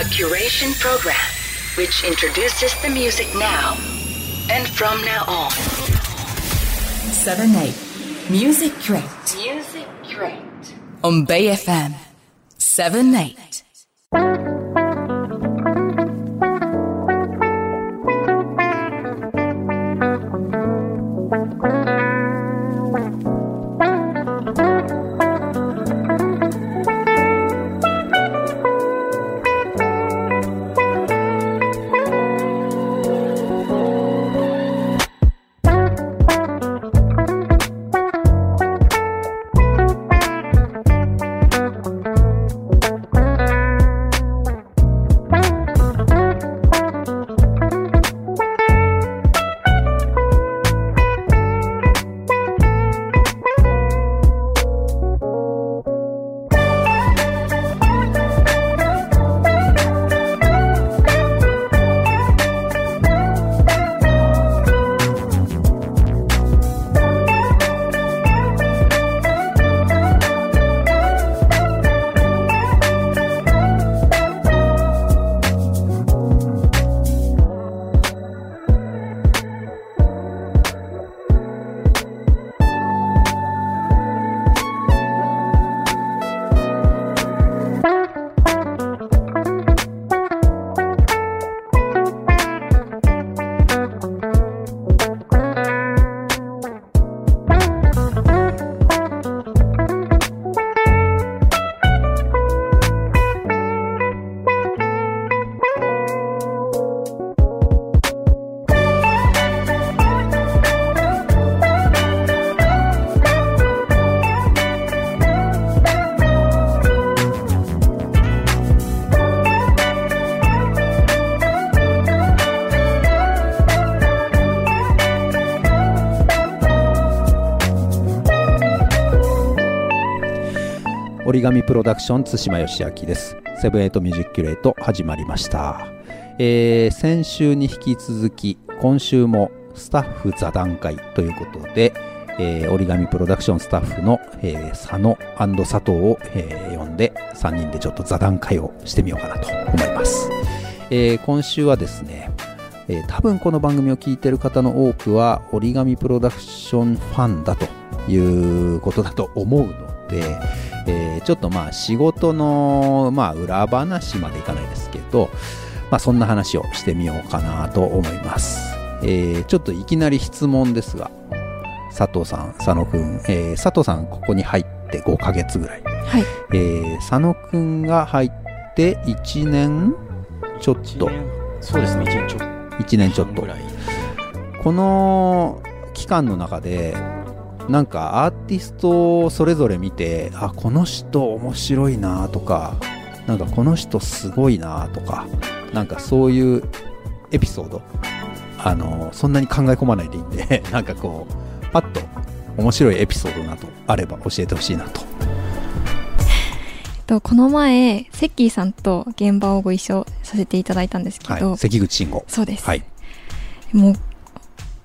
A curation program which introduces the music now and from now on. 7 8 Music Crate Music Crate. on Bay FM 7 8折り紙プロダクション対馬芳昭です。セブンティエイトミュージキュレート始まりました、えー先週に引き続き今週もスタッフ座談会ということで、えー折り紙プロダクションスタッフの、えー佐野佐藤を、えー呼んで3人でちょっと座談会をしてみようかなと思います、えー今週はですねえー多分この番組を聞いてる方の多くは折り紙プロダクションファンだということだと思うので、えーちょっとまあ仕事の、まあ、裏話までいかないですけど、まあ、そんな話をしてみようかなと思います、えーちょっといきなり質問ですが佐藤さん佐野くん、えー佐藤さんここに入って5ヶ月ぐらい、はい。えー佐野くんが入って1年ちょっと。そうですね、1年ちょっ1年ちょっと。ぐらい。この期間の中でなんかアーティストをそれぞれ見てあこの人面白いなとかなんかこの人すごいなとかなんかそういうエピソード。あのそんなに考え込まないでいいんで なんかこうパッと面白いエピソードなどあれば教えてほしいなと。とこの前、セッキーさんと現場をご一緒させていただいたんですけど、はい関口慎吾。そうです。はい。もう、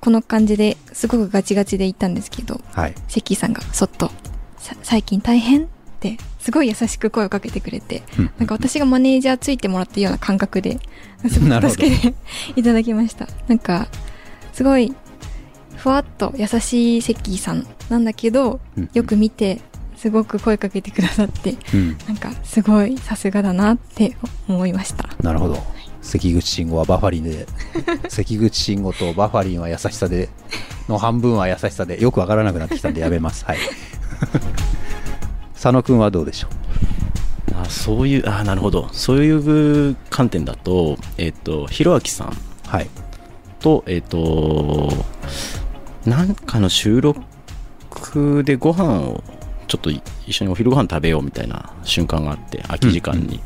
この感じですごくガチガチで行ったんですけど、はい。セッキーさんがそっと、さ最近大変って、すごい優しく声をかけてくれて、うん。なんか私がマネージャーついてもらってるような感覚で、すごく助けていただきました。なんか、すごい、ふわっと優しいセッキーさんなんだけど、うん。よく見て、すごく声かけてくださって、うん。なんかすごいさすがだなって思いました。なるほど関口慎吾はバファリンで。関口慎吾とバファリンは優しさで。の半分は優しさで。よくわからなくなってきたんでやめます。はい。佐野くんはどうでしょあそういう、あなるほど。そういう観点だと、えっ、と、ひろあきさんうはい。と、えっ、と、なんかの収録でご飯を、ちょっと一緒にお昼ご飯食べようみたいな瞬間があって、空き時間に。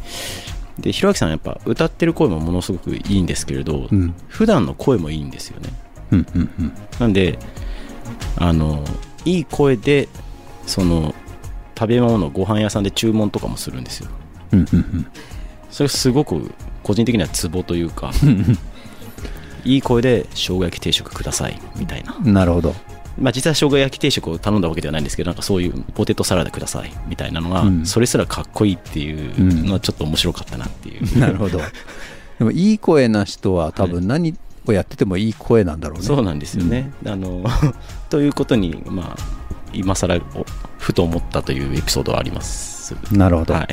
で、ひろあきさんやっぱ歌ってる声もものすごくいいんですけれど、うん。普段の声もいいんですよね。うんうんうん。なんであのいい声でその食べ物ご飯屋さんで注文とかもするんですよ。うんうんそれすごく個人的にはツボというか いい声で生姜焼き定食くださいみたいな。うんなるほどまあ、実は生姜焼き定食を頼んだわけではないんですけどなんかそういうポテトサラダくださいみたいなのが、うん。それすらかっこいいっていうのはちょっと面白かったなっていう、なるほど。でもいい声な人は多分何をやっててもいい声なんだろうね、そうなんですよね、あの ということにまあ今更おふと思ったというエピソードはあります。なるほど、はい。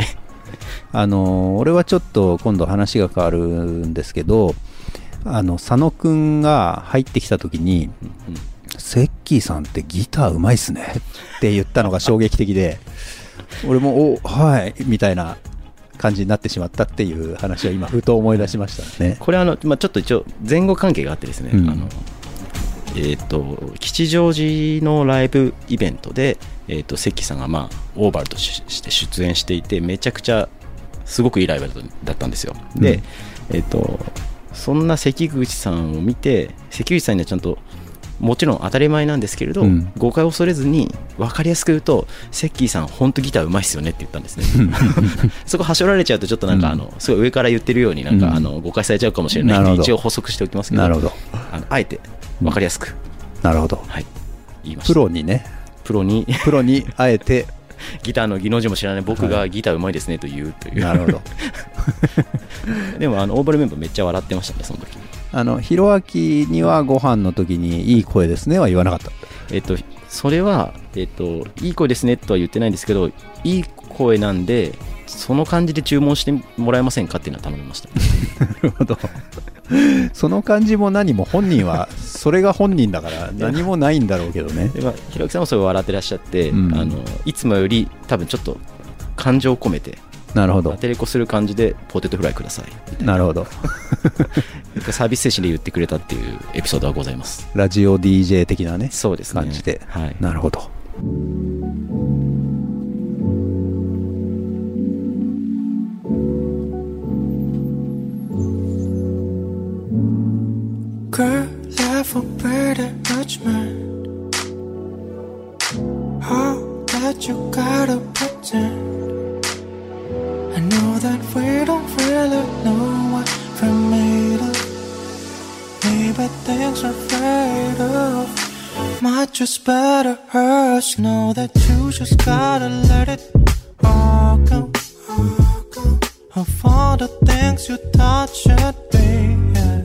あの俺はちょっと今度話が変わるんですけどあの佐野くんが入ってきた時に「セッキーさんってギターうまいっすね」って言ったのが衝撃的で。俺も「おはい」みたいな感じになってしまったっていう話を今ふと思い出しましたね。これあの、まあ、ちょっと一応前後関係があってですね、うん。あのえっ、と吉祥寺のライブイベントで、えー、と関さんが、まあ、オーバルとしして出演していてめちゃくちゃすごくいいライブだっただったんですよ。で、うん。えっ、とそんな関口さんを見て関口さんにはちゃんともちろん当たり前なんですけれど、うん。誤解を恐れずに分かりやすく言うとセッキーさん本当ギターうまいっすよねって言ったんですね。そこはしょられちゃうとちょっとなんか、うん。あのすごい上から言ってるようになんか、うん。あの誤解されちゃうかもしれないなるほど。んで一応補足しておきますけどなるほど。あのあえて分かりやすく、なるほど。はい、言いました。プロにね。プロに。プロにあえて。ギターの技能字も知らない。僕がギターうまいですねと言うという、なるほど。でもあのオーバルメンバーめっちゃ笑ってましたねその時あのひろあきにはご飯の時にいい声ですねは言わなかった。えっとそれは、えっと、いい声ですねとは言ってないんですけどいい声なんでその感じで注文してもらえませんかっていうのは頼みました。なるほど。その感じも何も本人はそれが本人だから何もないんだろうけどね。で、まあ、ひろきさんもそれ笑ってらっしゃって、うん。あのいつもより多分ちょっと感情を込めてなるほど。アテレコする感じでポテトフライください。ななるほど。サービス精神で言ってくれたっていうエピソードはございます。ラジオ DJ 的なねそうですね。感じで、はい、なるほど. How that you gotta pretend. That we don't really know what we're made of. Maybe things afraid of might just better us. Know that you just gotta let it all go. Of all the things you thought should be. yeah.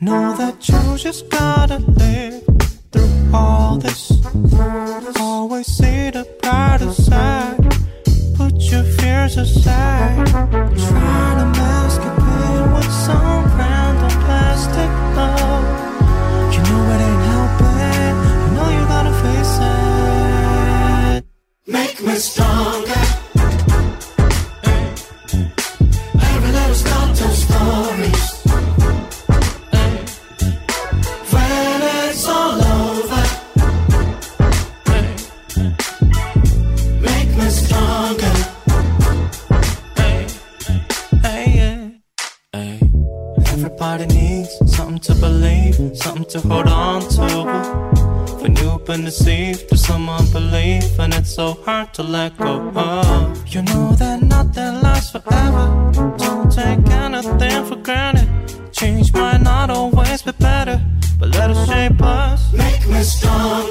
Know that you just gotta live through all this. Always see the brighter side. Fears aside. Try to mask your pain with some random plastic love. You know it ain't helping. You know you gotta face it. Make me stronger. Something to hold on to. When you've been deceived through some unbelief, and it's so hard to let go of. You know that nothing lasts forever. Don't take anything for granted. Change might not always be better, but let it shape us. Make me stronger.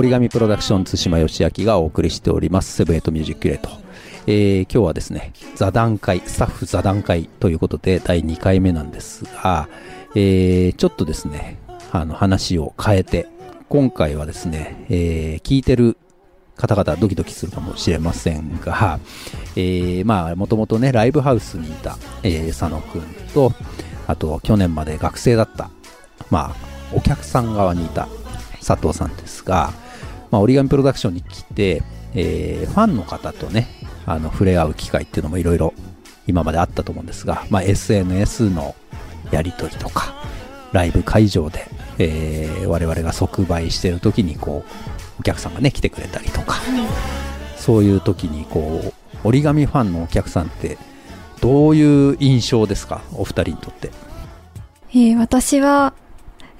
折り紙プロダクション対馬芳昭がお送りしております。セブンティエイトミュージキュレート、えー今日はですね座談会スタッフ座談会ということで第2回目なんですが、えーちょっとですねあの話を変えて今回はですね、えー聞いてる方々ドキドキするかもしれませんが、えーまあもともとねライブハウスにいた、えー佐野くんとあと去年まで学生だったまあお客さん側にいた佐藤さんですがまあ、折り紙プロダクションに来て、えーファンの方とねあの触れ合う機会っていうのもいろいろ今まであったと思うんですが、まあ、SNS のやり取りとかライブ会場で、えー我々が即売してる時にこうお客さんがね来てくれたりとか、そういう時にこう折り紙ファンのお客さんってどういう印象ですか？お二人にとって。えー私は、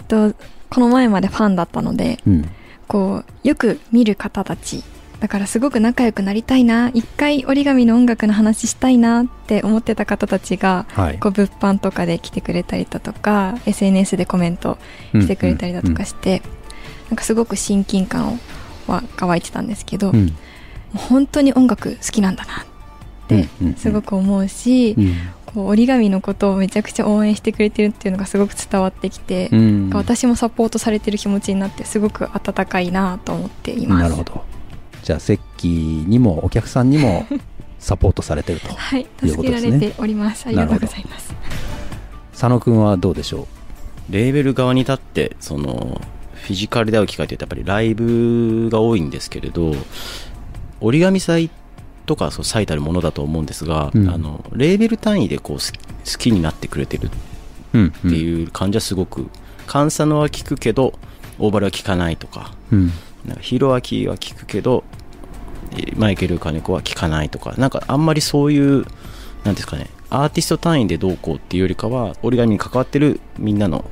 えっと、この前までファンだったので、うんこう、よく見る方たち、だからすごく仲良くなりたいな、一回折り紙の音楽の話したいなって思ってた方たちが、はい。こう物販とかで来てくれたりだとか SNS でコメントしてくれたりだとかして、なんかすごく親近感をはが湧いてたんですけど、うん。もう本当に音楽好きなんだなってうんうん。すごく思うし、うんこう折り紙のことをめちゃくちゃ応援してくれてるっていうのがすごく伝わってきて、うん私もサポートされてる気持ちになってすごく温かいなと思っています。なるほどじゃあセッキーにもお客さんにも サポートされてるとはい、いう助けらことですねれております。ありがとうございます。佐野くんはどうでしょレーベル側に立ってそのフィジカルで会う機会ってやっぱりライブが多いんですけれど折り紙祭とかそう最たるものだと思うんですが、うん。あのレーベル単位でこう好きになってくれてるっていう感じはすごく、カンサノは聞くけどオーバルは聞かないとかうん。なんかヒロアキは聞くけどえーマイケル・カネコは聞かないとかなんかあんまりそういうなんですかねアーティスト単位でどうこうっていうよりかは折り紙に関わってるみんなの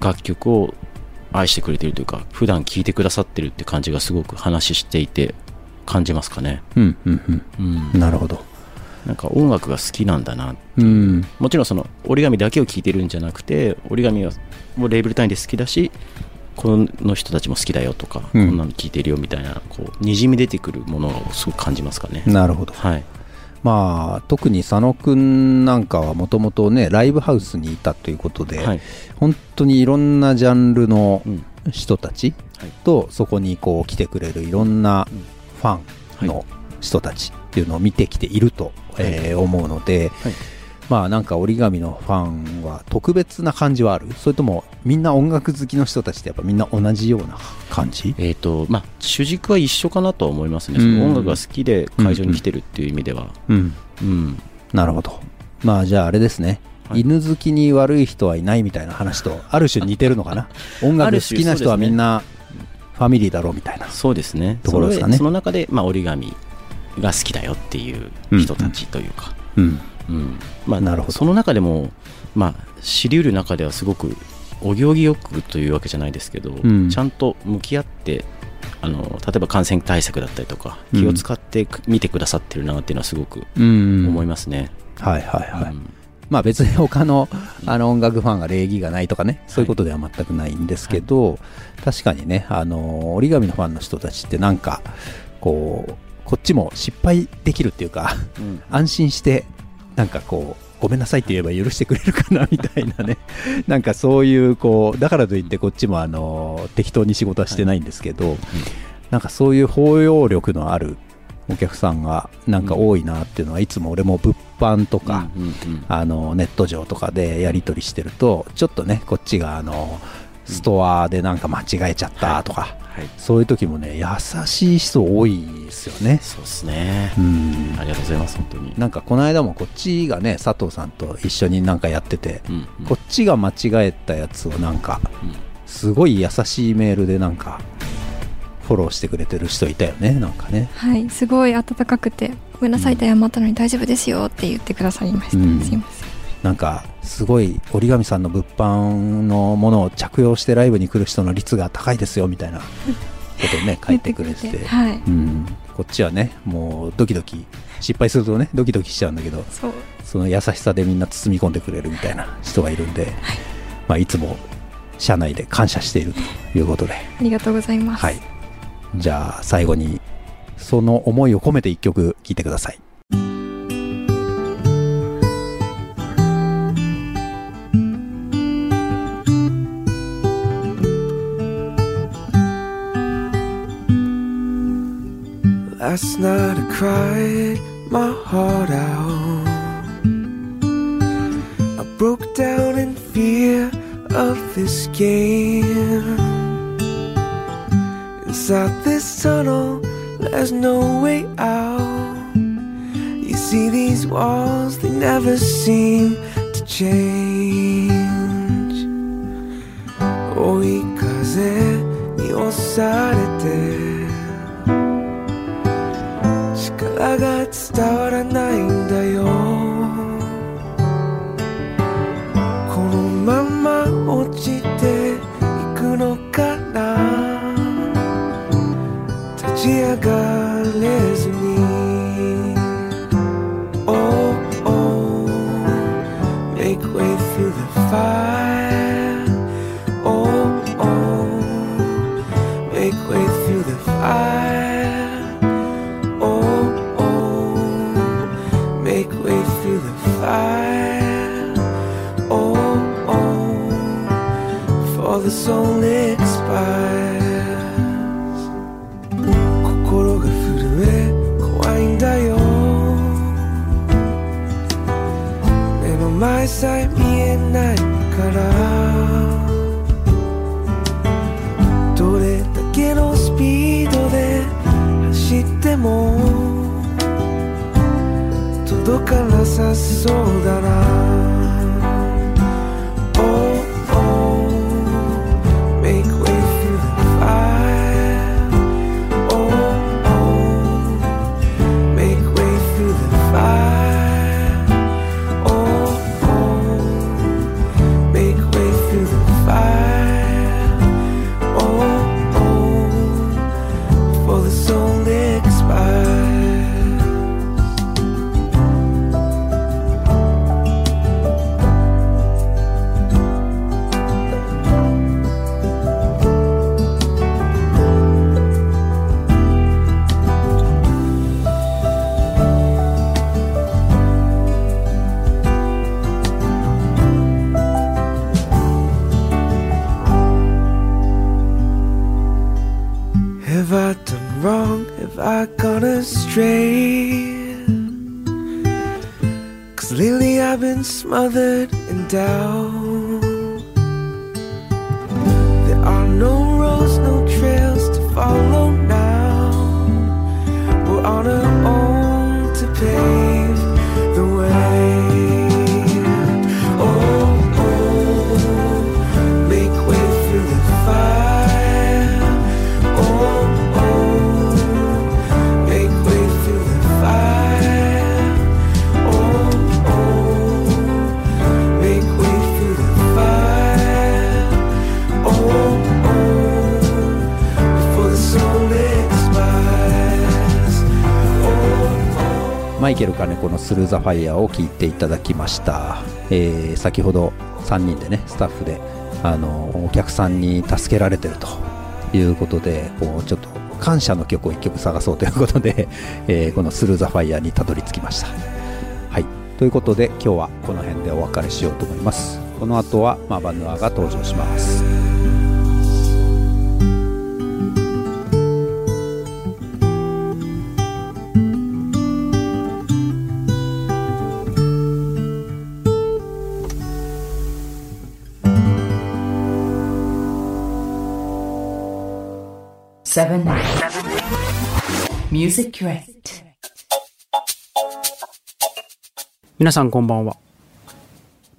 楽曲を愛してくれてるというか普段聴いてくださってるって感じがすごく話していて感じますかね、うんうんうん。うん。なるほど。なんか音楽が好きなんだなう。ん。もちろんその折り紙だけを聴いてるんじゃなくて折り紙はもうレーベル単位で好きだしこの人たちも好きだよとか、うん。こんなの聴いてるよみたいなこうにじみ出てくるものをすごく感じますかね、なるほど。はい。まあ特に佐野くんなんかはもともとねライブハウスにいたということで、はい。本当にいろんなジャンルのうん。人たちはい。とそこにこう来てくれるいろんなファンの人たちっていうのを見てきていると、えー思うので、はい。まあなんか折り紙のファンは特別な感じはある？それともみんな音楽好きの人たちってやっぱみんな同じような感じ？えーとまあ、主軸は一緒かなとは思いますね、うん。音楽が好きで会場に来てるっていう意味では、うん。うん。なるほど。まあじゃああれですね、はい。犬好きに悪い人はいないみたいな話とある種似てるのかな？音楽好きな人はみんなファミリーだろうみたいな。そうですね。ところですかね。その中で、まあ、折り紙が好きだよっていう人たちというか、うん。うん。まあ、なるほど。その中でも、まあ、知りうる中ではすごくお行儀よくというわけじゃないですけど、うん。ちゃんと向き合ってあの例えば感染対策だったりとかうん。気を使って見てくださってるなっていうのはすごくうん。思いますね。はいはいはい、うんまあ別に他のあの音楽ファンが礼儀がないとかね、そういうことでは全くないんですけど、確かにね、あの折り紙のファンの人たちってなんか、こう、こっちも失敗できるっていうか、うん。安心して、なんかこう、ごめんなさいって言えば許してくれるかなみたいなね、なんかそういう、こう、だからといってこっちもあの適当に仕事はしてないんですけど、なんかそういう包容力のあるお客さんがなんか多いなっていうのはいつも俺も物販とか、あのネット上とかでやり取りしてるとちょっとねこっちがあのストアでなんか間違えちゃったとか、はい、そういう時もね優しい人多いですよね。そうですね。う。ん。ありがとうございます、本当に。なんかこの間もこっちがね佐藤さんと一緒になんかやってて、うんうん。こっちが間違えたやつをなんかうん。すごい優しいメールでなんかフォローしてくれてる人いたよねなんかね。はい、すごい温かくて、ごめんなさいと謝ったのに大丈夫ですよって言ってくださいました。うん。すいません。なんかすごい折り紙さんの物販のものを着用してライブに来る人の率が高いですよみたいなことをね 書いてくれてて。はい。うん、こっちはねもうドキドキ失敗するとねドキドキしちゃうんだけどその優しさでみんな包み込んでくれるみたいな人がいるんで、い。まあ、いつも社内で感謝しているということで、ありがとうございます。はい、じゃあ最後にその思いを込めて一曲聴いてください Last night I cried my heart out. I broke down in fear of this game. Inside this tunnel, there's no way out. You see these walls, they never seem to change. 追い風に押されて力が伝わらないんだよこのまま落ち立ち上がれずに Oh, oh Make way through the fire マイケル金子のスルーザファイヤーを聞いていただきました、えー先ほど3人でねスタッフであのお客さんに助けられてるということでこうちょっと感謝の曲を1曲探そうということで、えーこのスルーザファイヤーにたどり着きました。はい。ということで今日はこの辺でお別れしようと思います。この後はマバヌアが登場します。7 Music Crate. 皆さんこんばんは。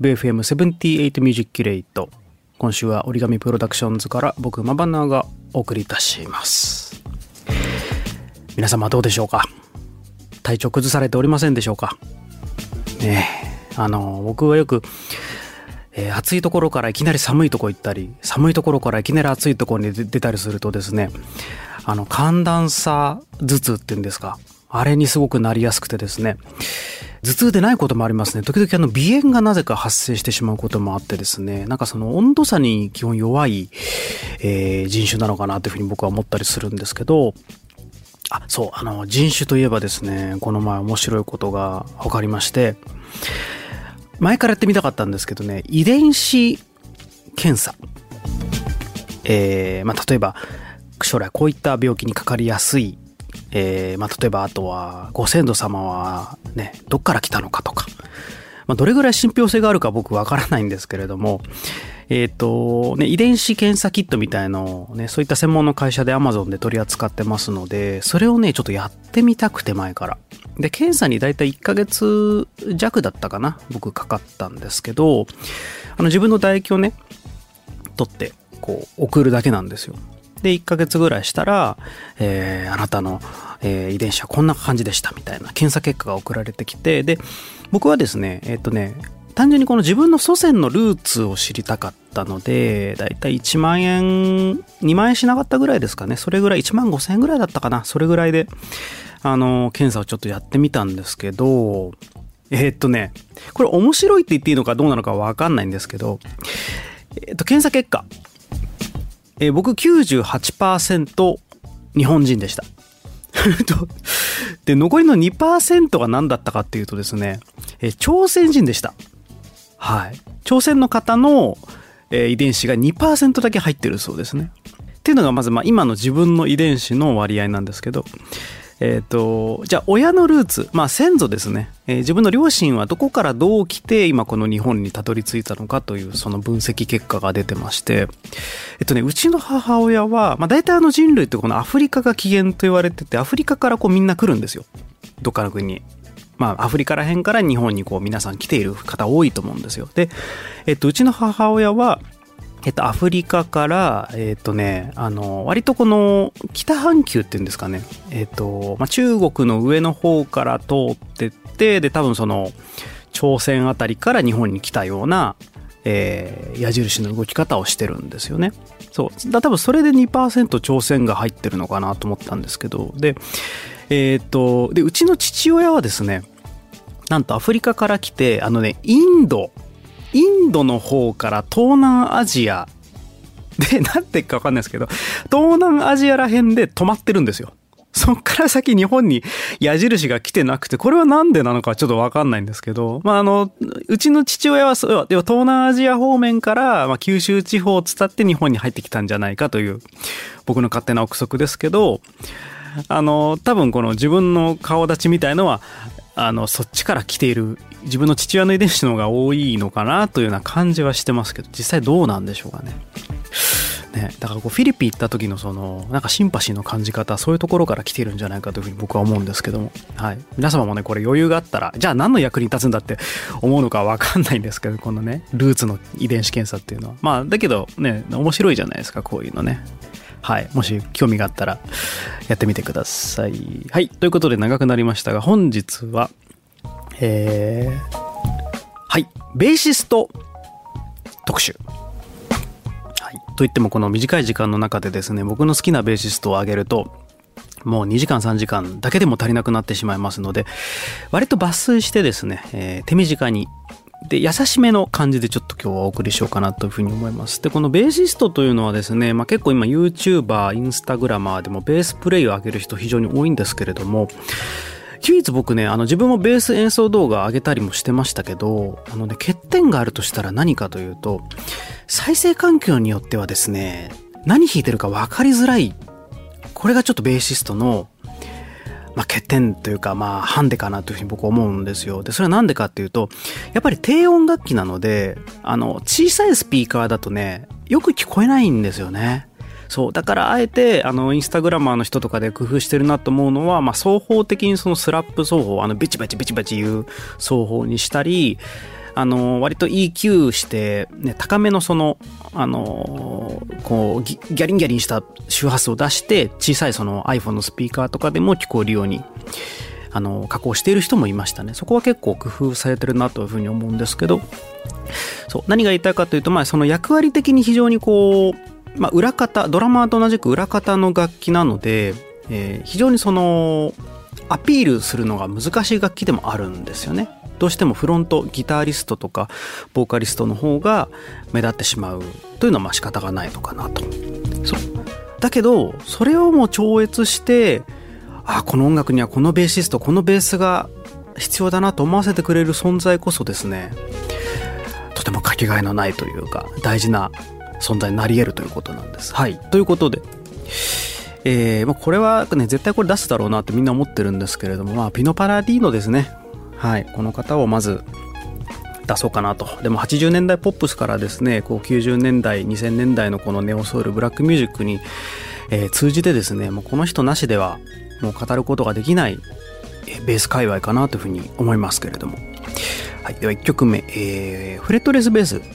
VFM78 ミュージックキュレイト今週は折り紙プロダクションズから僕マバナーがお送りいたします。皆様どうでしょうか？体調崩されておりませんでしょうか？ねえあの僕はよく、えー暑いところからいきなり寒いとこ行ったり寒いところからいきなり暑いところに出たりするとですねあの寒暖差頭痛っていうんですかあれにすごくなりやすくてですね頭痛でないこともありますね。時々あの鼻炎がなぜか発生してしまうこともあってですね、なんかその温度差に基本弱い、えー人種なのかなというふうに僕は思ったりするんですけど、あ、そう、あの人種といえばですね、この前面白いことが分かりまして、前からやってみたかったんですけどね、遺伝子検査。えーまあ、例えば、将来こういった病気にかかりやすいえーまあ、例えばあとはご先祖様はねどっから来たのかとか、まあ、どれぐらい信憑性があるか僕わからないんですけれどもえっ、と、ね、遺伝子検査キットみたいのをね、そういった専門の会社で Amazon で取り扱ってますので、それをね、ちょっとやってみたくて前から。で、検査にだいたい1ヶ月弱だったかな僕かかったんですけど、あの自分の唾液をね、取って、こう、送るだけなんですよ。で、1ヶ月ぐらいしたら、えーあなたの、えー遺伝子はこんな感じでしたみたいな検査結果が送られてきて、で、僕はですね、えっ、とね、単純にこの自分の祖先のルーツを知りたかったので、だいたい1万円、2万円しなかったぐらいですかね。それぐらい、1万5千円ぐらいだったかな。それぐらいで、あの、検査をちょっとやってみたんですけど、えーっとね、これ面白いって言っていいのかどうなのかわかんないんですけど、えーっと、検査結果。えー僕98%日本人でした。で、残りの2%が何だったかっていうとですね、え朝鮮人でした。はい。朝鮮の方の、えー遺伝子が2%だけ入ってるそうですね。っていうのがまず、まあ、今の自分の遺伝子の割合なんですけど、えっ、と、じゃあ親のルーツ、まあ先祖ですね、えー自分の両親はどこからどう来て今この日本にたどり着いたのかというその分析結果が出てまして、えっとね、うちの母親は、まあ大体あの人類ってこのアフリカが起源と言われてて、アフリカからこうみんな来るんですよ。どっかの国に。まあアフリカら辺から日本にこう皆さん来ている方多いと思うんですよ。で、えっと、うちの母親は、えっと、アフリカから、えっとね、あの、割とこの、北半球っていうんですかね、えっと、まあ、中国の上の方から通ってって、で、多分その、朝鮮あたりから日本に来たような、えー矢印の動き方をしてるんですよね。そう。だ多分それで2%朝鮮が入ってるのかなと思ったんですけど、で、えっと、で、うちの父親はですね、なんとアフリカから来て、あのね、インド、インドの方から東南アジア で、なんていうかわかんないですけど、東南アジアら辺で止まってるんですよ。そっから先日本に矢印が来てなくて、これはなんでなのかちょっとわかんないんですけど、まあ、あの、うちの父親はそう、要は東南アジア方面から、まあ、九州地方を伝って日本に入ってきたんじゃないかという、僕の勝手な憶測ですけど、あの、多分この自分の顔立ちみたいのは、あの、そっちから来ている、自分の父親の遺伝子の方が多いのかなというような感じはしてますけど、実際どうなんでしょうかね。ね、だからこうフィリピン行った時のそのなんかシンパシーの感じ方そういうところから来てるんじゃないかというふうに僕は思うんですけども、はい、皆様もねこれ余裕があったらじゃあ何の役に立つんだって思うのかわかんないんですけどこのねルーツの遺伝子検査っていうのは。まあだけどね面白いじゃないですかこういうのね。はい。もし興味があったらやってみてください。はい。ということで長くなりましたが本日はえー、はい。ベーシスト特集。はい、といってもこの短い時間の中でですね僕の好きなベーシストを挙げるともう2時間3時間だけでも足りなくなってしまいますので割と抜粋してですね、えー手短にで優しめの感じでちょっと今日はお送りしようかなというふうに思いますでこのベーシストというのはですね、まあ、結構今 YouTuber インスタグラマーでもベースプレイを上げる人非常に多いんですけれども唯一僕ね、あの自分もベース演奏動画上げたりもしてましたけど、あのね、欠点があるとしたら何かというと、再生環境によってはですね、何弾いてるか分かりづらい。これがちょっとベーシストの、まあ、欠点というか、まあ、ハンデかなというふうに僕は思うんですよ。で、それはなんでかっていうと、やっぱり低音楽器なので、あの、小さいスピーカーだとね、よく聞こえないんですよね。そう。だから、あえて、あの、インスタグラマーの人とかで工夫してるなと思うのは、まあ、双方的にそのスラップ奏法、あの、ビチバチビチバチいう奏法にしたり、あの、割と EQ して、ね、高めのその、あの、こうギ、ギャリンギャリンした周波数を出して、小さいその iPhone のスピーカーとかでも聞こえるように、あの、加工している人もいましたね。そこは結構工夫されてるなというふうに思うんですけど、そう、何が言いたいかというと、まあ、その役割的に非常にこう、まあ、裏方、ドラマーと同じく裏方の楽器なので、えー非常にその、アピールするのが難しい楽器でもあるんですよね。どうしてもフロント、ギタリストとか、ボーカリストの方が目立ってしまうというのはまあ仕方がないのかなと。そ。だけど、それをもう超越して、あ、この音楽にはこのベーシスト、このベースが必要だなと思わせてくれる存在こそですね、とてもかけがえのないというか、大事な存在になり得るということなんです。はい。ということで、えーま、これはね、絶対これ出すだろうなってみんな思ってるんですけれども、まあ、ピノパラディーノですね。はい。この方をまず、出そうかなと。でも80年代ポップスからですねこう90年代2000年代のこのネオソウルブラックミュージックに、えー通じてですねもうこの人なしではもう語ることができないベース界隈かなというふうに思いますけれども、はい、では1曲目、えーフレットレスベース弾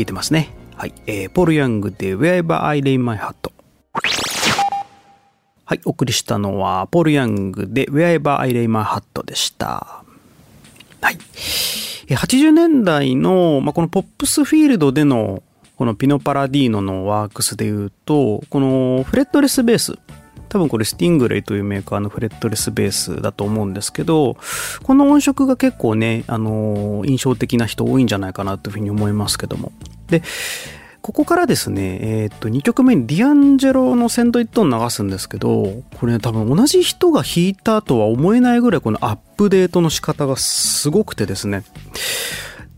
いてますね、はいえーポール・ヤングで Wherever I Lay My Hat はい、お送りしたのはポール・ヤングで Wherever I Lay My Hat でした。はい。80年代の、まあ、このポップスフィールドでのこのピノパラディーノのワークスでいうと、このフレットレスベース、多分これスティングレイというメーカーのフレットレスベースだと思うんですけど、この音色が結構ね、あのー印象的な人多いんじゃないかなというふうに思いますけども。で、ここからですね、えーっと、2曲目にディアンジェロのセンドイットを流すんですけど、これね、多分同じ人が弾いたとは思えないぐらいこのアップデートの仕方がすごくてですね。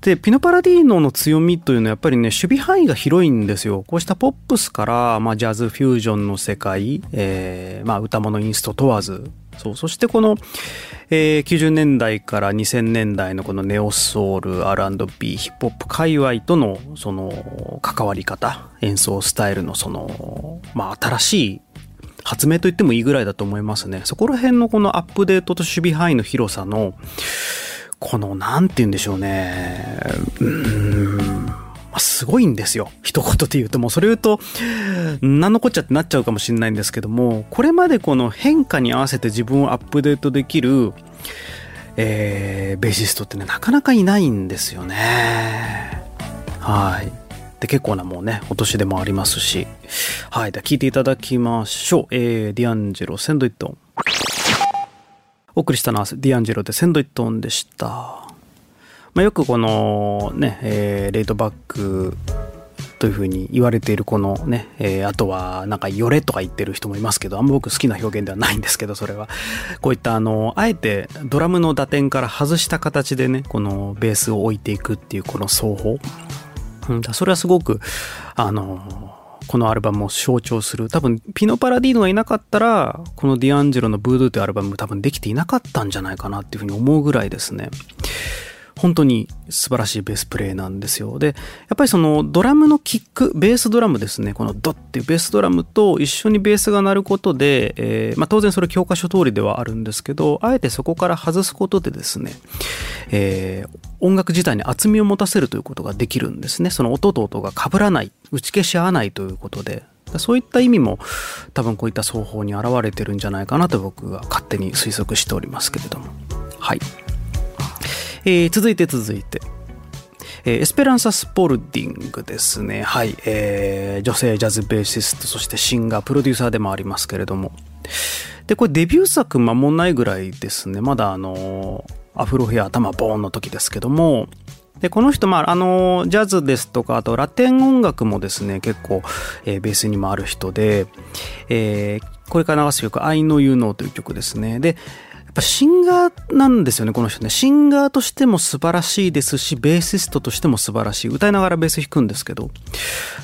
で、ピノパラディーノの強みというのはやっぱりね、守備範囲が広いんですよ。こうしたポップスから、まあ、ジャズフュージョンの世界、えーまあ、歌物インスト問わず、そう、そしてこの、えー90年代から2000年代のこのネオソウル、R&B、ヒップホップ界隈との、その、関わり方、演奏スタイルのその、まあ、新しい発明と言ってもいいぐらいだと思いますね。そこら辺のこのアップデートと守備範囲の広さの、この、なんて言うんでしょうね。うん。まあすごいんですよ。一言で言うと、もうそれ言うと、何のこっちゃってなっちゃうかもしれないんですけども、これまでこの変化に合わせて自分をアップデートできる、えー、ベーシストってね、なかなかいないんですよね。はい。で、結構なもうね、お年でもありますし。はい。では聞いていただきましょう。えー、ディアンジェロ、 Send It On。お送りしたのはディアンジェロで Send It On でした。まあ、よくこのね、えーレイドバックというふうに言われているこのね、えーあとはなんかよれとか言ってる人もいますけど、あんま僕好きな表現ではないんですけど、それは。こういったあの、あえてドラムの打点から外した形でね、このベースを置いていくっていうこの奏法。うん、それはすごく、あの、このアルバムを象徴する。多分、ピノパラディーノがいなかったら、このディアンジェロのブードゥというアルバム多分できていなかったんじゃないかなっていうふうに思うぐらいですね。本当に素晴らしいベースプレイなんですよ。で、やっぱりそのドラムのキック、ベースドラムですね、このドっていうベースドラムと一緒にベースが鳴ることで、えーまあ当然それ教科書通りではあるんですけど、あえてそこから外すことでですね、えー音楽自体に厚みを持たせるということができるんですね。その音と音が被らない、打ち消し合わないということで、そういった意味も多分こういった奏法に現れてるんじゃないかなと僕は勝手に推測しておりますけれども。はい。えー続いて続いて。えーエスペランサ・スポルディングですね。はい。えー女性ジャズベーシスト、そしてシンガー、プロデューサーでもありますけれども。で、これデビュー作間もないぐらいですね。まだあのーアフロヘア頭ボーンの時ですけども、で、この人、まあ、あの、ジャズですとか、あとラテン音楽もですね、結構、えーベースにもある人で、えーこれから流す曲、I Know You Know という曲ですね。で、ぱシンガーなんですよね、この人ね。シンガーとしても素晴らしいですし、ベーシストとしても素晴らしい。歌いながらベース弾くんですけど。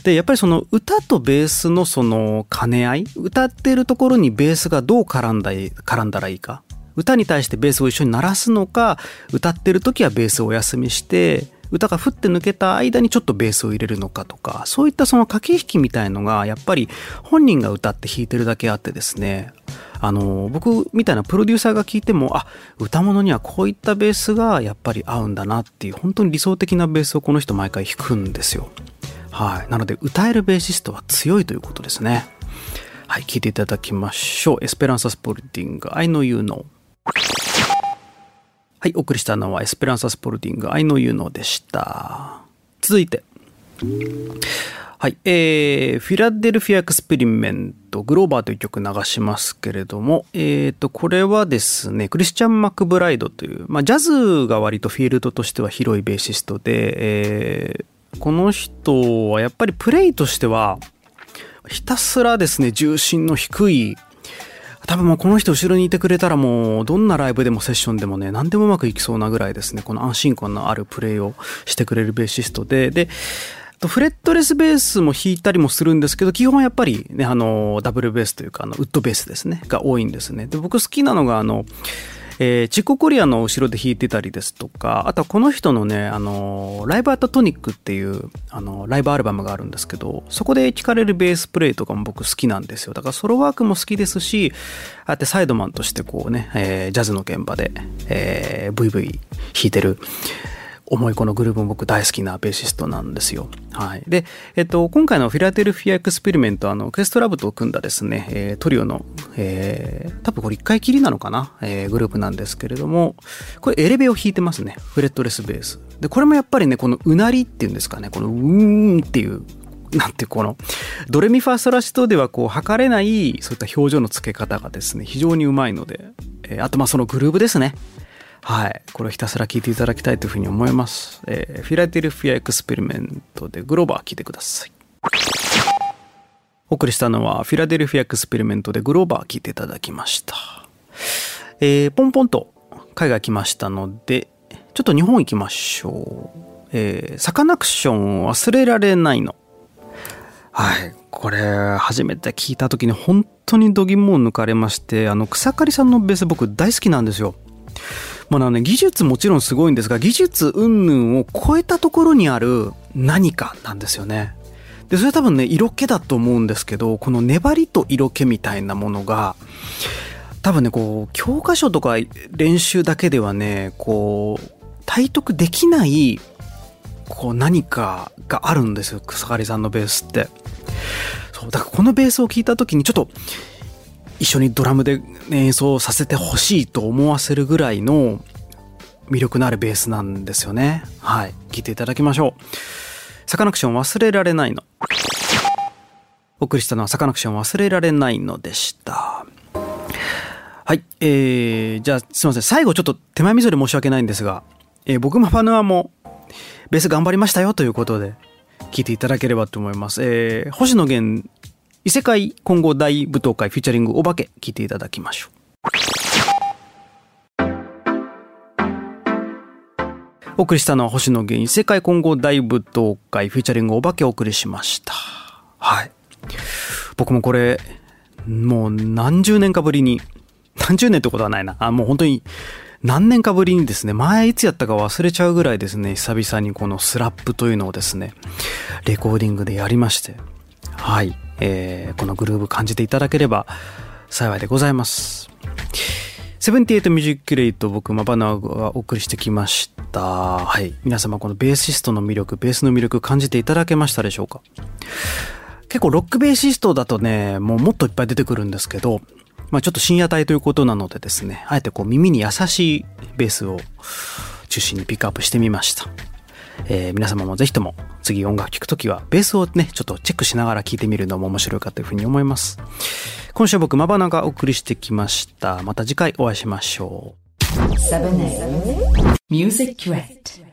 で、やっぱりその歌とベースのその兼ね合い、歌ってるところにベースがどう絡んだ絡んだらいいか。歌に対してベースを一緒に鳴らすのか、歌ってる時はベースをお休みして、歌がふって抜けた間にちょっとベースを入れるのかとか、そういったその駆け引きみたいのが、やっぱり本人が歌って弾いてるだけあってですね、あの、僕みたいなプロデューサーが聞いても、あ、歌物にはこういったベースがやっぱり合うんだなっていう、本当に理想的なベースをこの人毎回弾くんですよ。はい。なので、歌えるベーシストは強いということですね。はい、聞いていただきましょう。エスペランサ・スポルティング、I know you know。はい、お送りしたのはエスペランサ・スポルティング、I know you know でした。続いて。はい、えー、フィラデルフィア・エクスペリメント、グローバーという曲流しますけれども、えーと、これはですね、クリスチャン・マクブライドという、まあ、ジャズが割とフィールドとしては広いベーシストで、えーこの人はやっぱりプレイとしては、ひたすらですね、重心の低い、多分もうこの人後ろにいてくれたらもうどんなライブでもセッションでもね何でもうまくいきそうなぐらいですねこの安心感のあるプレイをしてくれるベーシストで。でとフレットレスベースも弾いたりもするんですけど基本はやっぱりねあのダブルベースというかあのウッドベースですねが多いんですねで僕好きなのがあのえーチココリアの後ろで弾いてたりですとか、あとはこの人のね、あの、ライブアットトニックっていう、あの、ライブアルバムがあるんですけど、そこで聴かれるベースプレイとかも僕好きなんですよ。だからソロワークも好きですし、あってサイドマンとしてこうね、えージャズの現場で、えー、ブイブイ弾いてる、重いこのグルーブも僕大好きなベーシストなんですよ。はい。で、えっと、今回のフィラデルフィアエクスペリメント、あの、クエストラブと組んだですね、えートリオの、えー多分これ一回きりなのかな、えーグループなんですけれども、これエレベを弾いてますね。フレットレスベース。で、これもやっぱりね、このうなりっていうんですかね、このうーんっていう、なんてこの、ドレミファソラシドではこう測れない、そういった表情の付け方がですね、非常にうまいので、えーあとまあそのグルーブですね。はい。これをひたすら聞いていただきたいというふうに思います。えーフィラデルフィアエクスペリメントでグローバー聞いてください。お送りしたのはフィラデルフィアエクスペリメントでグローバー聞いていただきました。えーポンポンと海外来ましたので、ちょっと日本行きましょう。えサカナクション忘れられないの。はい。これ、初めて聞いた時に本当に度肝を抜かれまして、あの、草刈さんのベース僕大好きなんですよ。まあね、技術もちろんすごいんですが、技術云々を超えたところにある何かなんですよね。で、それ多分ね、色気だと思うんですけど、この粘りと色気みたいなものが、多分ね、こう、教科書とか練習だけではね、こう、体得できない、こう、何かがあるんですよ、草刈さんのベースって。そう、だからこのベースを聞いた時にちょっと、一緒にドラムで演奏させてほしいと思わせるぐらいの魅力のあるベースなんですよね。はい。聴いていただきましょう。サカナクション忘れられないの。お送りしたのはサカナクション忘れられないのでした。はい。えー、じゃあすいません。最後ちょっと手前味噌で申し訳ないんですが、えー僕もファヌアもベース頑張りましたよということで聞いていただければと思います。えー、星野源異世界混合大舞踏会フィーチャリングお化け聞いていただきましょう。お送りしたのは星野源異世界混合大舞踏会フィーチャリングお化けお送りしました。はい。僕もこれ、もう何十年かぶりに、何十年ってことはないな。あ、もう本当に何年かぶりにですね、前いつやったか忘れちゃうぐらいですね、久々にこのスラップというのをですね、レコーディングでやりまして、はい。えーこのグルーブ感じていただければ幸いでございます。セブンティエイトミュージキュレート僕マバヌアがお送りしてきました。はい。皆様このベーシストの魅力、ベースの魅力感じていただけましたでしょうか？結構ロックベーシストだとね、もうもっといっぱい出てくるんですけど、まあちょっと深夜帯ということなのでですね、あえてこう耳に優しいベースを中心にピックアップしてみました。えー皆様もぜひとも次音楽聴くときはベースをね、ちょっとチェックしながら聴いてみるのも面白いかというふうに思います。今週は僕、まばながお送りしてきました。また次回お会いしましょう。ミュージックレッ